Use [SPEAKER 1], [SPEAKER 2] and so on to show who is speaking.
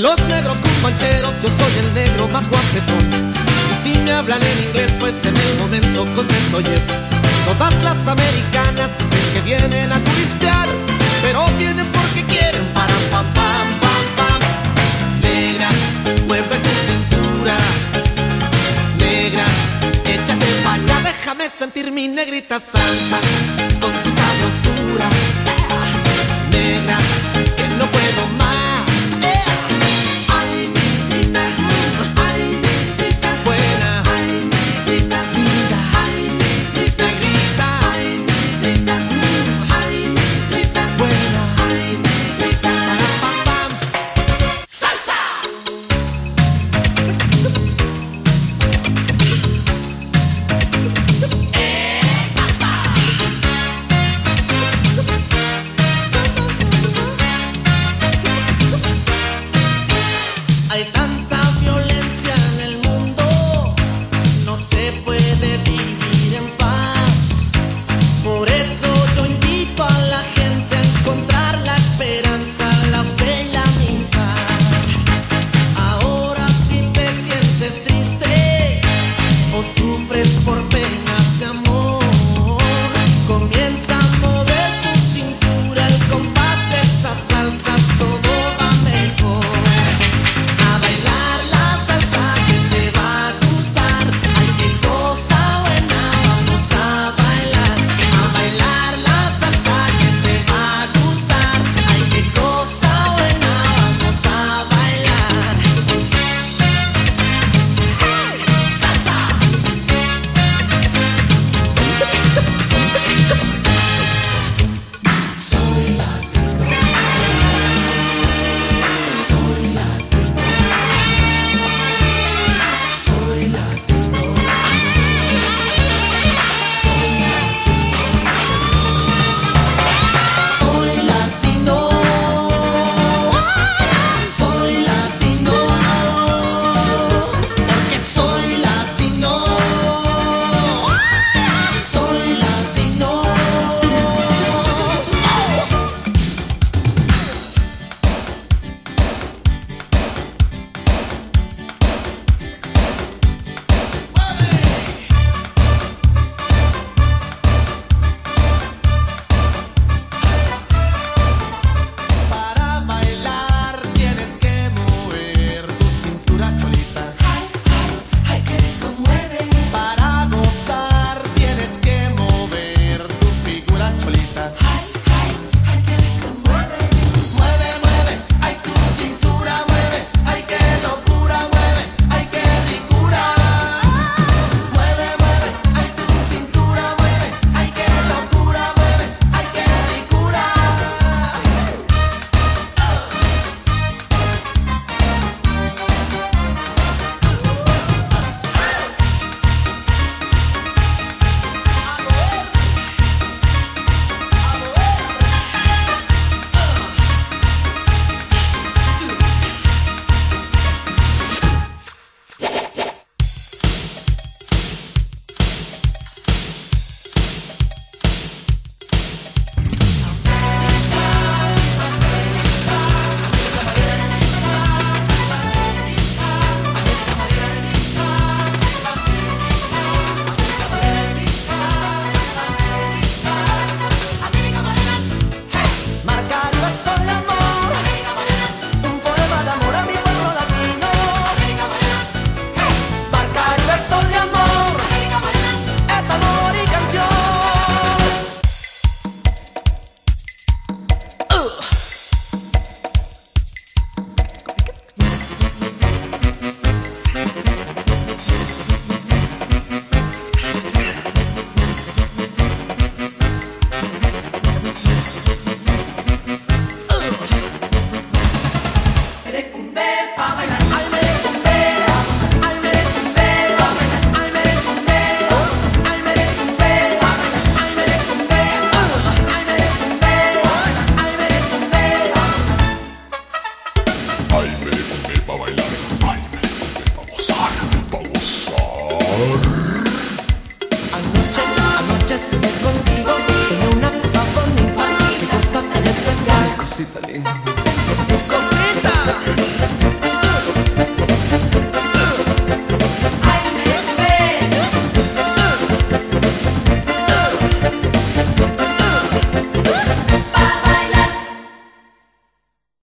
[SPEAKER 1] los negros mancheros yo soy el negro más guapetón. Y si me hablan en inglés, pues en el momento contesto yes. Todas las americanas dicen que vienen a turistear, pero vienen porque quieren para pam pam pam pam. Negra, mueve tu cintura. Negra, échate pa' allá, déjame sentir mi negrita santa con tu sabrosura. Negra